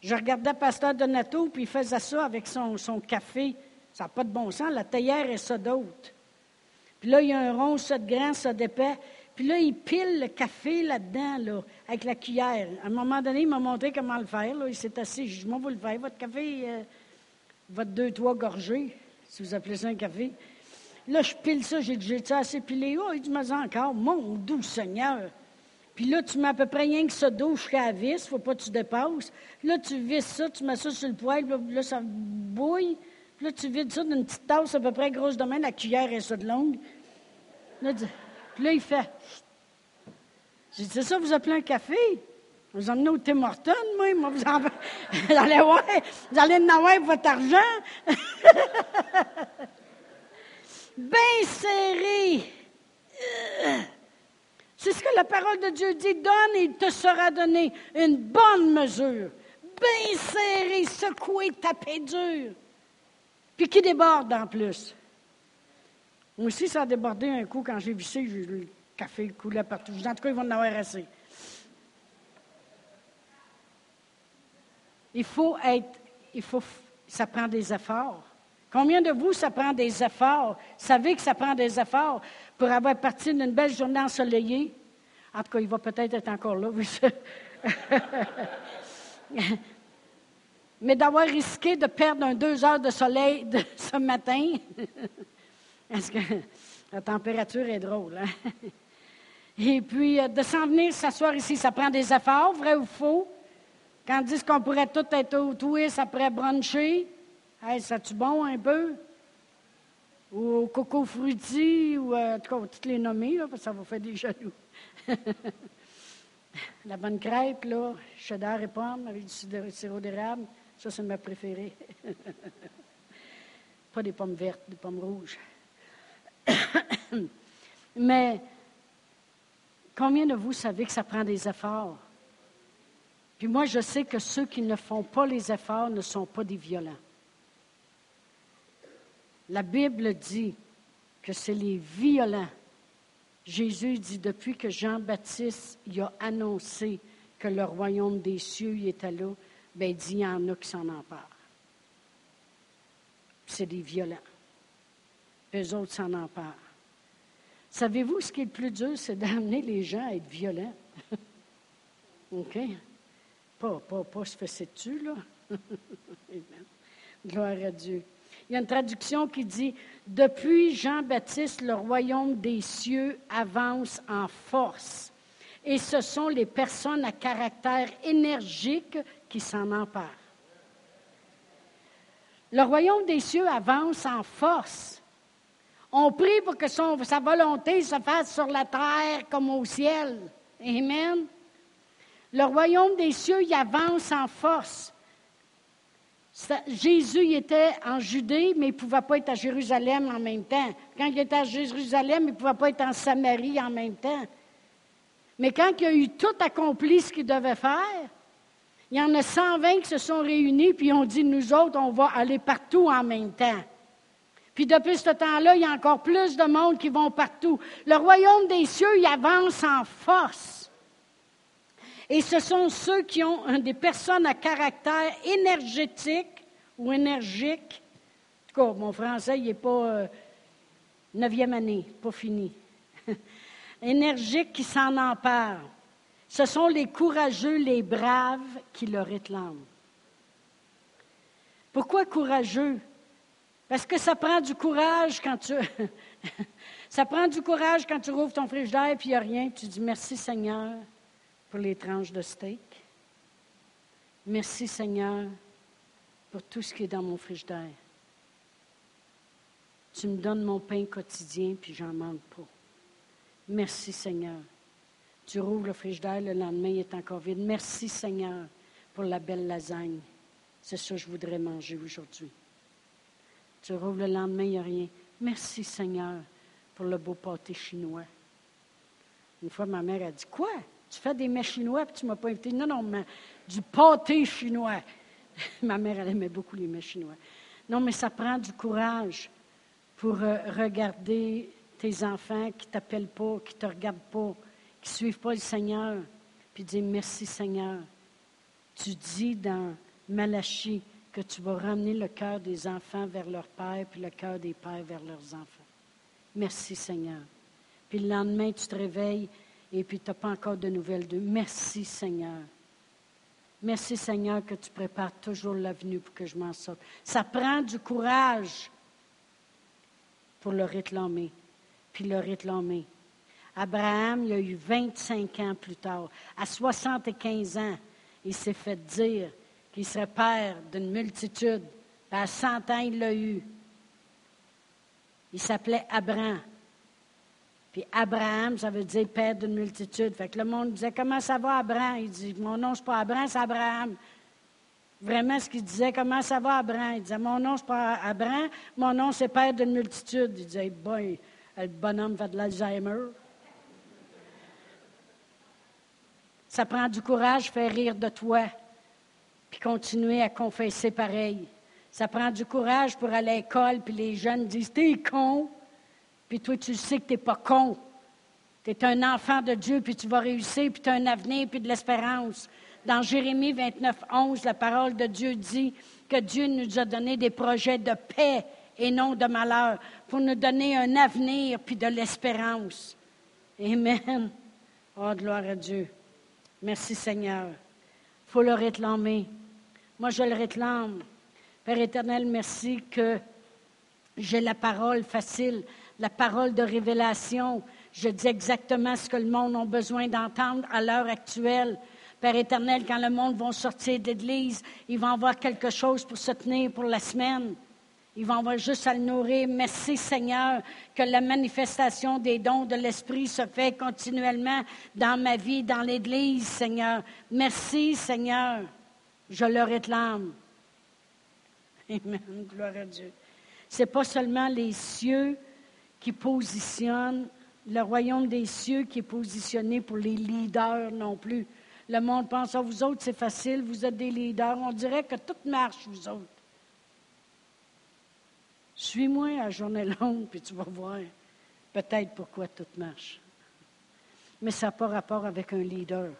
Je regardais Pasteur Donato, puis il faisait ça avec son, son café. Ça n'a pas de bon sens. La théière est ça d'autre. Puis là, il y a un rond, ça de grand, ça d'épais. Puis là, il pile le café là-dedans, là, avec la cuillère. À un moment donné, il m'a montré comment le faire. Il s'est assis. Je moi, vous le faire, votre café. Euh, votre deux, trois gorgées, si vous appelez ça un café. Là, je pile ça, j'ai dit, j'ai assez pilé? Oh, il dit, mais encore, mon doux Seigneur. Puis là, tu mets à peu près rien que ça d'eau jusqu'à la vis, faut pas que tu dépasses. Là, tu vises ça, tu mets ça sur le poêle, là, ça bouille. Puis là, tu vides ça d'une petite tasse à peu près grosse de main, la cuillère est ça de longue. Là, puis là, il fait. J'ai dit, c'est ça, vous appelez un café? Vous emmenez au Tim Hortons, moi, vous, en... vous allez voir, vous allez en avoir votre argent. Bien serré. C'est ce que la parole de Dieu dit. Donne et il te sera donné une bonne mesure. Bien serré, secoué, tapé dur. Puis qui déborde en plus? Moi aussi, ça a débordé un coup quand j'ai vissé, le café coulait partout. En tout cas, ils vont en avoir assez. Il faut être, il faut, ça prend des efforts. Combien de vous, ça prend des efforts? Savez que ça prend des efforts pour avoir parti d'une belle journée ensoleillée? En tout cas, il va peut-être être encore là, oui. Mais d'avoir risqué de perdre un deux heures de soleil ce matin, parce que la température est drôle. Hein? Et puis, euh, de s'en venir s'asseoir ici, ça prend des efforts, vrai ou faux? Quand ils disent qu'on pourrait tout être au twist après bruncher, hey, ça-tu bon un peu? Ou au coco fruity, ou euh, en tout cas, toutes les nommer, parce que ça vous fait des jaloux. La bonne crêpe, là, cheddar et pomme avec du sirop d'érable, ça, c'est ma préférée. Pas des pommes vertes, des pommes rouges. Mais combien de vous savez que ça prend des efforts? Puis moi, je sais que ceux qui ne font pas les efforts ne sont pas des violents. La Bible dit que c'est les violents. Jésus dit, depuis que Jean-Baptiste y a annoncé que le royaume des cieux y était là, ben, il dit, il y en a qui s'en emparent. C'est des violents. Eux autres s'en emparent. Savez-vous, ce qui est le plus dur, c'est d'amener les gens à être violents? OK? Pas, pas, pas se fesser dessus, là. Gloire à Dieu. Il y a une traduction qui dit Depuis Jean-Baptiste, le royaume des cieux avance en force. Et ce sont les personnes à caractère énergique qui s'en emparent. Le royaume des cieux avance en force. On prie pour que sa volonté se fasse sur la terre comme au ciel. Amen. Le royaume des cieux, il avance en force. Jésus était en Judée, mais il ne pouvait pas être à Jérusalem en même temps. Quand il était à Jérusalem, il ne pouvait pas être en Samarie en même temps. Mais quand il a eu tout accompli ce qu'il devait faire, il y en a 120 qui se sont réunis, puis ont dit, nous autres, on va aller partout en même temps. Puis depuis ce temps-là, il y a encore plus de monde qui vont partout. Le royaume des cieux, il avance en force. Et ce sont ceux qui ont des personnes à caractère énergétique ou énergique. En tout cas, mon français, il n'est pas euh, neuvième année, pas fini. énergique qui s'en empare. Ce sont les courageux, les braves qui le réclament. Pourquoi courageux? Parce que ça prend du courage quand tu. ça prend du courage quand tu rouvres ton frigidaire et il n'y a rien. Tu dis merci Seigneur pour les tranches de steak. Merci Seigneur pour tout ce qui est dans mon frigidaire. Tu me donnes mon pain quotidien puis j'en manque pas. Merci Seigneur. Tu rouvres le frigidaire, le lendemain il est encore vide. Merci Seigneur pour la belle lasagne. C'est ça que je voudrais manger aujourd'hui. Tu rouvres le lendemain, il n'y a rien. Merci Seigneur pour le beau pâté chinois. Une fois, ma mère a dit Quoi? Tu fais des mets chinois et tu ne m'as pas invité Non, non, mais du pâté chinois. ma mère, elle aimait beaucoup les mets chinois. Non, mais ça prend du courage pour euh, regarder tes enfants qui ne t'appellent pas, qui ne te regardent pas, qui ne suivent pas le Seigneur, puis dire merci Seigneur. Tu dis dans Malachie, que tu vas ramener le cœur des enfants vers leur père, puis le cœur des pères vers leurs enfants. Merci Seigneur. Puis le lendemain, tu te réveilles et puis tu n'as pas encore de nouvelles d'eux. Merci Seigneur. Merci Seigneur que tu prépares toujours l'avenue pour que je m'en sorte. Ça prend du courage pour le réclamer, puis le réclamer. Abraham, il a eu 25 ans plus tard. À 75 ans, il s'est fait dire qui serait père d'une multitude. À 100 ans, il l'a eu. Il s'appelait Abraham. Puis Abraham, ça veut dire père d'une multitude. Fait que le monde disait Comment ça va, Abraham? Il dit Mon nom, n'est pas Abraham, c'est Abraham. Vraiment, ce qu'il disait Comment ça va, Abraham? Il disait Mon nom, n'est pas Abraham, mon nom, c'est père d'une multitude. Il disait Boy, le bonhomme fait de l'Alzheimer. Ça prend du courage, faire rire de toi puis continuer à confesser pareil. Ça prend du courage pour aller à l'école, puis les jeunes disent T'es con, puis toi, tu sais que tu n'es pas con. Tu es un enfant de Dieu, puis tu vas réussir, puis tu as un avenir, puis de l'espérance. Dans Jérémie 29, 11, la parole de Dieu dit que Dieu nous a donné des projets de paix et non de malheur, pour nous donner un avenir, puis de l'espérance. Amen. Oh, gloire à Dieu. Merci Seigneur. Il faut le réclamer. Moi, je le réclame. Père éternel, merci que j'ai la parole facile, la parole de révélation. Je dis exactement ce que le monde a besoin d'entendre à l'heure actuelle. Père éternel, quand le monde va sortir d'église, ils vont avoir quelque chose pour se tenir pour la semaine. Ils vont avoir juste à le nourrir. Merci Seigneur que la manifestation des dons de l'Esprit se fait continuellement dans ma vie, dans l'Église, Seigneur. Merci Seigneur. Je le réclame. Amen. Gloire à Dieu. Ce n'est pas seulement les cieux qui positionnent, le royaume des cieux qui est positionné pour les leaders non plus. Le monde pense, à ah, vous autres, c'est facile, vous êtes des leaders. On dirait que tout marche, vous autres. Suis-moi à journée longue, puis tu vas voir peut-être pourquoi tout marche. Mais ça n'a pas rapport avec un leader.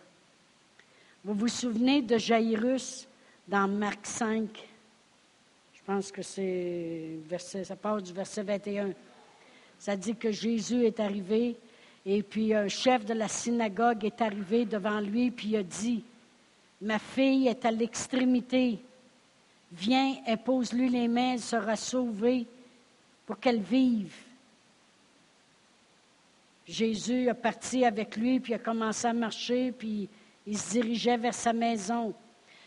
Vous vous souvenez de Jairus dans Marc 5? Je pense que c'est verset, ça part du verset 21. Ça dit que Jésus est arrivé et puis un chef de la synagogue est arrivé devant lui puis il a dit, ma fille est à l'extrémité. Viens, impose-lui les mains, elle sera sauvée pour qu'elle vive. Jésus a parti avec lui, puis a commencé à marcher, puis il se dirigeait vers sa maison.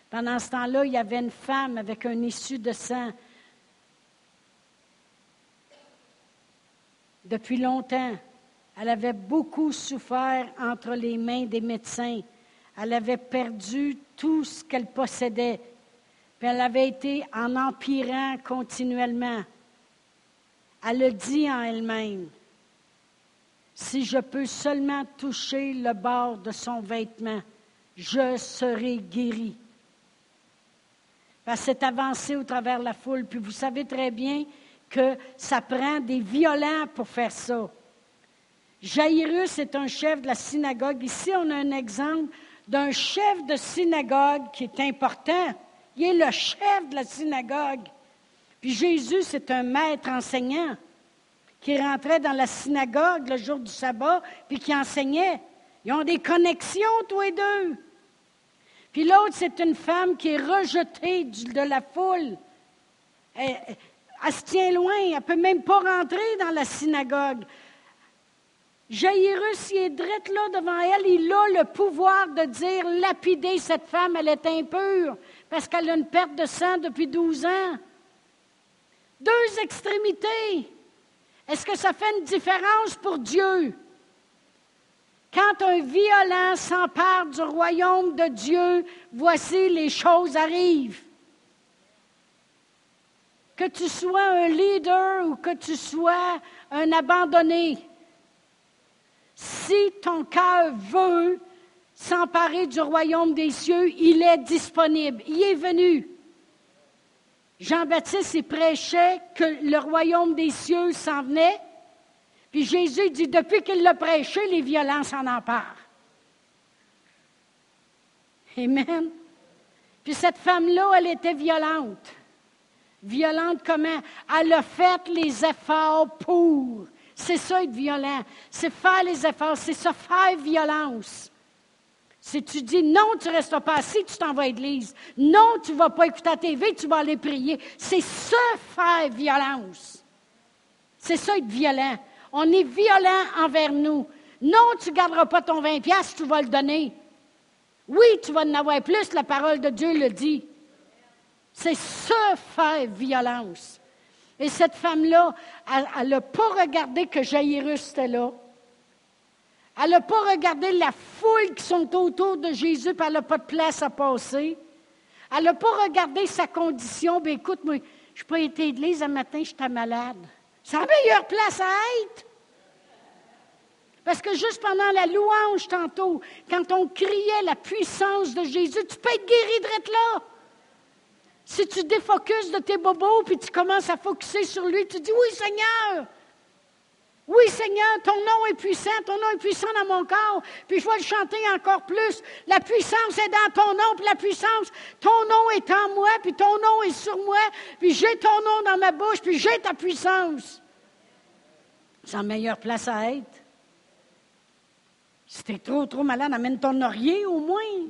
Pendant ce temps-là, il y avait une femme avec un issue de sang. Depuis longtemps, elle avait beaucoup souffert entre les mains des médecins. Elle avait perdu tout ce qu'elle possédait. Elle avait été en empirant continuellement. Elle a dit en elle-même, si je peux seulement toucher le bord de son vêtement, je serai guérie. Elle s'est avancée au travers de la foule, puis vous savez très bien que ça prend des violents pour faire ça. Jairus est un chef de la synagogue. Ici, on a un exemple d'un chef de synagogue qui est important. Il est le chef de la synagogue. Puis Jésus, c'est un maître enseignant qui rentrait dans la synagogue le jour du sabbat, puis qui enseignait. Ils ont des connexions, tous les deux. Puis l'autre, c'est une femme qui est rejetée de la foule. Elle, se tient loin, elle ne peut même pas rentrer dans la synagogue. Jairus, il est drette là devant elle, il a le pouvoir de dire lapider cette femme, elle est impure, parce qu'elle a une perte de sang depuis 12 ans. Deux extrémités. Est-ce que ça fait une différence pour Dieu? Quand un violent s'empare du royaume de Dieu, voici les choses arrivent. Que tu sois un leader ou que tu sois un abandonné, si ton cœur veut s'emparer du royaume des cieux, il est disponible, il est venu. Jean-Baptiste, prêchait que le royaume des cieux s'en venait. Puis Jésus dit, depuis qu'il l'a prêché, les violences en emparent. Amen. Puis cette femme-là, elle était violente. Violente comment? Elle a fait les efforts pour. C'est ça être violent. C'est faire les efforts. C'est ça faire violence. Si tu dis non, tu ne restes pas assis, tu t'en vas à l'église. Non, tu ne vas pas écouter la TV, tu vas aller prier. C'est ça faire violence. C'est ça être violent. On est violent envers nous. Non, tu ne garderas pas ton 20 pièces, tu vas le donner. Oui, tu vas en avoir plus, la parole de Dieu le dit. C'est ce faire violence. Et cette femme-là, elle n'a pas regardé que Jairus était là. Elle n'a pas regardé la foule qui sont autour de Jésus, puis elle n'a pas de place à passer. Elle n'a pas regardé sa condition. Bien, écoute, moi, je n'ai pas été à l'église un matin, j'étais malade. C'est la meilleure place à être. Parce que juste pendant la louange tantôt, quand on criait la puissance de Jésus, tu peux être guéri de là. Si tu défocuses de tes bobos puis tu commences à focuser sur lui, tu dis Oui, Seigneur. Oui, Seigneur, ton nom est puissant, ton nom est puissant dans mon corps, puis je vais le chanter encore plus. La puissance est dans ton nom, puis la puissance, ton nom est en moi, puis ton nom est sur moi, puis j'ai ton nom dans ma bouche, puis j'ai ta puissance. C'est la meilleure place à être. Si t'es trop, trop malade, amène ton laurier au moins.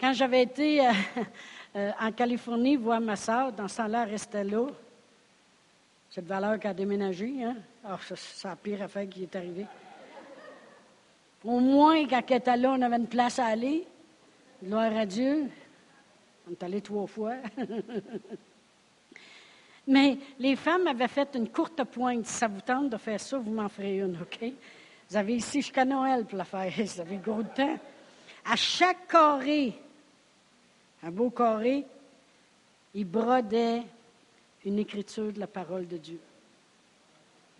Quand j'avais été euh, euh, en Californie voir ma soeur, dans ce temps-là, restait là. Cette valeur qui a déménagé, hein? Ça, c'est la pire affaire qui est arrivée. Au moins, quand elle était là, on avait une place à aller. Gloire à Dieu. On est allé trois fois. Mais les femmes avaient fait une courte pointe. Si ça vous tente de faire ça, vous m'en ferez une, OK? Vous avez ici jusqu'à Noël pour la faire. Vous avez gros de temps. À chaque carré, un beau carré, il brodait une écriture de la parole de Dieu,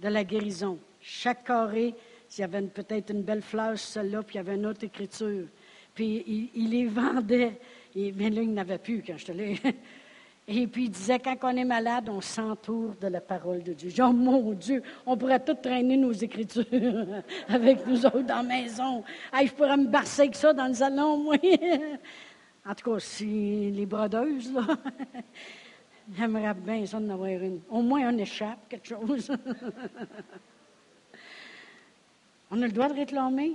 de la guérison. Chaque carré, il y avait peut-être une belle fleur, celle-là, puis il y avait une autre écriture. Puis il, les vendait. Et bien là, il n'avait plus quand je te l'ai. Et puis il disait, quand on est malade, on s'entoure de la parole de Dieu. Oh mon Dieu, on pourrait tout traîner nos écritures avec nous autres dans la maison. je pourrais me barcer avec ça dans le salon, moi. En tout cas, si les brodeuses, là, j'aimerais bien ça d'en avoir une. Au moins, on échappe, quelque chose. on a le droit de réclamer.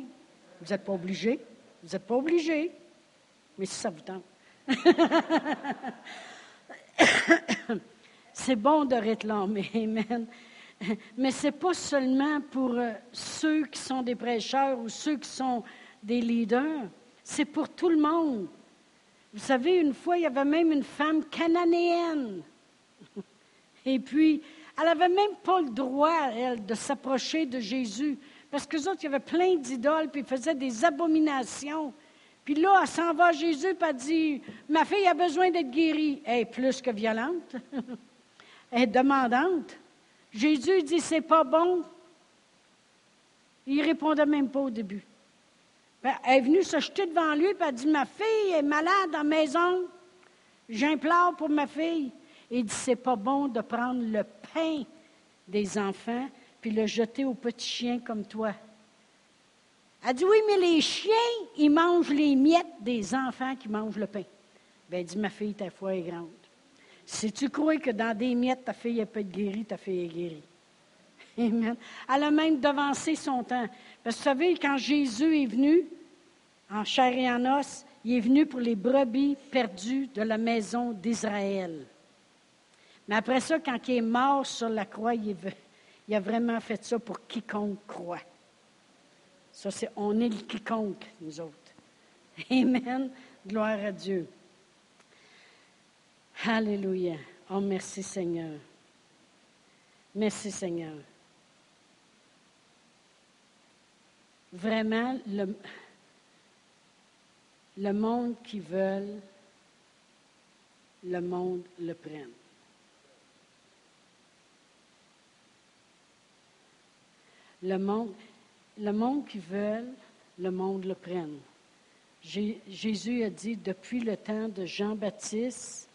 Vous n'êtes pas obligé. Vous n'êtes pas obligé. Mais si ça vous tente. c'est bon de réclamer, Amen. Mais ce n'est pas seulement pour euh, ceux qui sont des prêcheurs ou ceux qui sont des leaders, c'est pour tout le monde. Vous savez, une fois, il y avait même une femme cananéenne. Et puis, elle n'avait même pas le droit, elle, de s'approcher de Jésus. Parce que autres, il y avait plein d'idoles, puis ils faisaient des abominations. Puis là, elle s'en va à Jésus, puis elle dit Ma fille a besoin d'être guérie. Elle est plus que violente. elle est demandante. Jésus dit C'est pas bon. Il répondait même pas au début. Ben, elle est venue se jeter devant lui, puis elle dit Ma fille est malade dans la maison. J'implore pour ma fille. Il dit C'est pas bon de prendre le pain des enfants puis le jeter aux petits chiens comme toi. Elle dit Oui, mais les chiens, ils mangent les miettes des enfants qui mangent le pain. Ben, elle dit Ma fille, ta foi est grande. Si tu crois que dans des miettes, ta fille peut être guérie, ta fille est guérie. Amen. Elle a même devancé son temps. Parce que vous savez, quand Jésus est venu, en chair et en os, il est venu pour les brebis perdues de la maison d'Israël. Mais après ça, quand il est mort sur la croix, il, a vraiment fait ça pour quiconque croit. Ça, c'est on est le quiconque, nous autres. Amen. Gloire à Dieu. Alléluia. Oh, merci Seigneur. Merci Seigneur. Vraiment, le, monde qui veut, le monde le prenne. Le monde, le monde qui veut, le monde le prenne. Jésus a dit depuis le temps de Jean-Baptiste,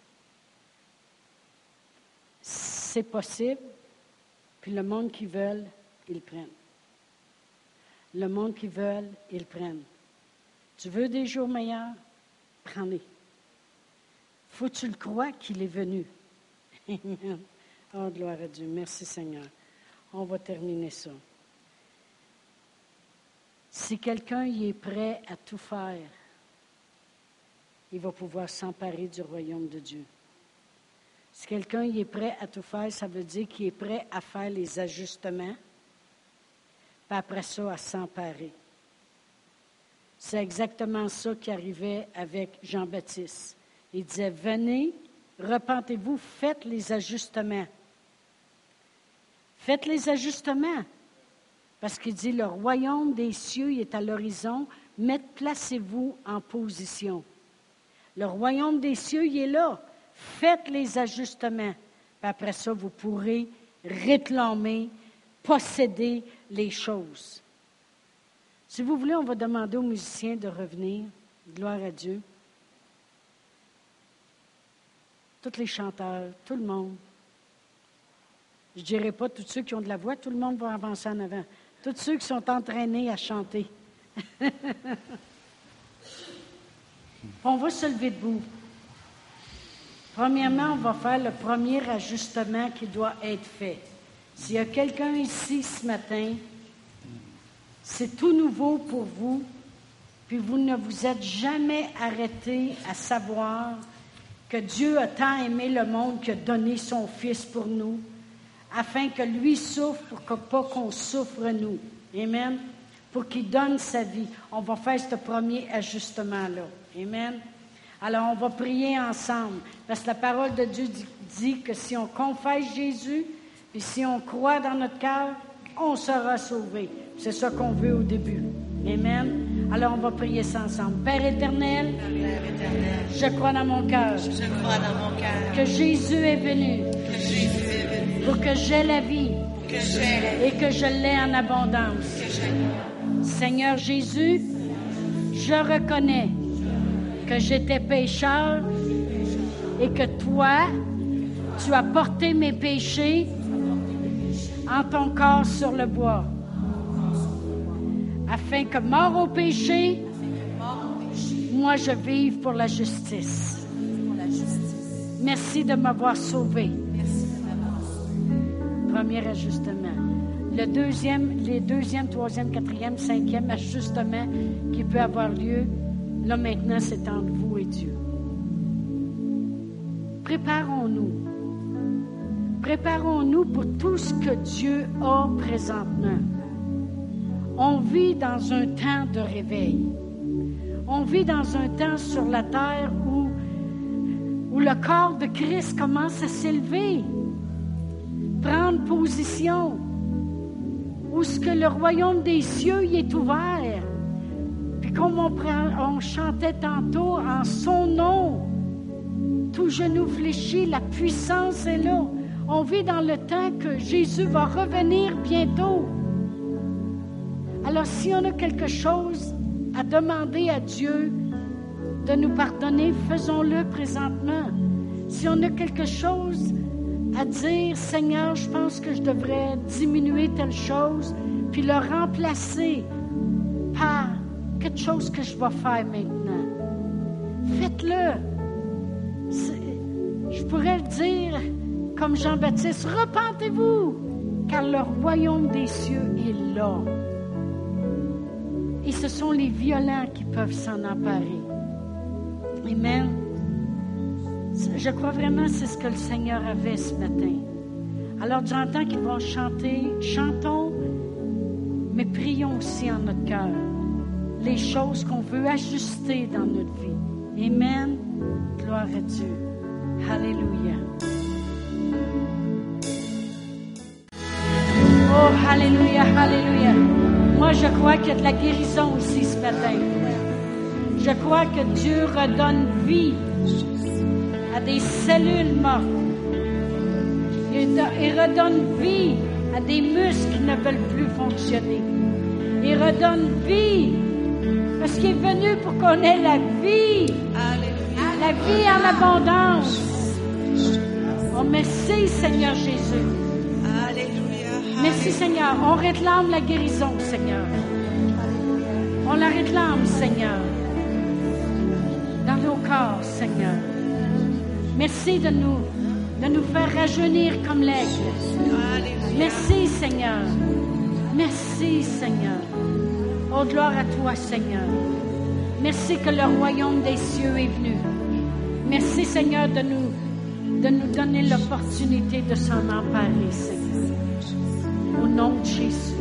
c'est possible, puis le monde qui veut, ils prennent. Le monde qui veut, ils prennent. Tu veux des jours meilleurs? Prends-les. Faut tu le crois qu'il est venu. Amen. Oh, gloire à Dieu. Merci Seigneur. On va terminer ça. Si quelqu'un y est prêt à tout faire, il va pouvoir s'emparer du royaume de Dieu. Si quelqu'un y est prêt à tout faire, ça veut dire qu'il est prêt à faire les ajustements, puis après ça, à s'emparer. C'est exactement ça qui arrivait avec Jean-Baptiste. Il disait, venez, repentez-vous, faites les ajustements. Faites les ajustements. Parce qu'il dit, le royaume des cieux est à l'horizon, mais placez-vous en position. Le royaume des cieux, est là. Faites les ajustements. Puis après ça, vous pourrez réclamer, posséder les choses. Si vous voulez, on va demander aux musiciens de revenir. Gloire à Dieu. Tous les chanteurs, tout le monde. Je ne dirais pas tous ceux qui ont de la voix, tout le monde va avancer en avant. Tous ceux qui sont entraînés à chanter. on va se lever debout. Premièrement, on va faire le premier ajustement qui doit être fait. S'il y a quelqu'un ici ce matin, c'est tout nouveau pour vous, puis vous ne vous êtes jamais arrêté à savoir que Dieu a tant aimé le monde qu'il a donné son Fils pour nous, afin que lui souffre pour que pas qu'on souffre nous. Amen. Pour qu'il donne sa vie. On va faire ce premier ajustement-là. Amen. Alors, on va prier ensemble. Parce que la parole de Dieu dit, que si on confesse Jésus, puis si on croit dans notre cœur, on sera sauvé. C'est ça qu'on veut au début. Amen. Alors, on va prier ça ensemble. Père éternel, je crois dans mon cœur. Que Jésus est venu. Pour que j'aie la vie et que je l'ai en abondance. Seigneur Jésus, je reconnais que j'étais pécheur et que toi, tu as porté mes péchés en ton corps sur le bois, afin que mort au péché, moi je vive pour la justice. Merci de m'avoir sauvé premier ajustement. Le deuxième, les deuxième, troisième, quatrième, cinquième ajustement qui peut avoir lieu, là maintenant, c'est entre vous et Dieu. préparons-nous. Préparons-nous pour tout ce que Dieu a présentement. On vit dans un temps de réveil. On vit dans un temps sur la terre où, où le corps de Christ commence à s'élever, prendre position, où ce que le royaume des cieux y est ouvert. Puis comme on, on chantait tantôt, en son nom, tout genou fléchi, la puissance est là. On vit dans le temps que Jésus va revenir bientôt. Alors si on a quelque chose à demander à Dieu de nous pardonner, faisons-le présentement. Si on a quelque chose à dire, Seigneur, je pense que je devrais diminuer telle chose, puis le remplacer par quelque chose que je vais faire maintenant. Faites-le. Je pourrais le dire comme Jean-Baptiste, repentez-vous, car le royaume des cieux est là. Et ce sont les violents qui peuvent s'en emparer. Amen. Je crois vraiment que c'est ce que le Seigneur avait ce matin. Alors j'entends qu'ils vont chanter, chantons, mais prions aussi en notre cœur les choses qu'on veut ajuster dans notre vie. Amen. Gloire à Dieu. Alléluia. Oh, Alléluia, Alléluia. Moi, je crois qu'il y a de la guérison aussi ce matin. Je crois que Dieu redonne vie à des cellules mortes. Il redonne vie à des muscles qui ne veulent plus fonctionner. Il redonne vie parce qu'il est venu pour qu'on ait la vie. La vie en abondance. Oh, merci Seigneur Jésus. Merci Seigneur. On réclame la guérison, Seigneur. On la réclame, Seigneur. Dans nos corps, Seigneur. Merci de nous, de nous faire rajeunir comme l'aigle. Merci, Seigneur. Merci, Seigneur. Oh, gloire à toi, Seigneur. Merci que le royaume des cieux est venu. Merci, Seigneur, de nous, de nous donner l'opportunité de s'en emparer, Seigneur. Au nom de Jésus.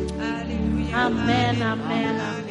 Amen, amen, amen.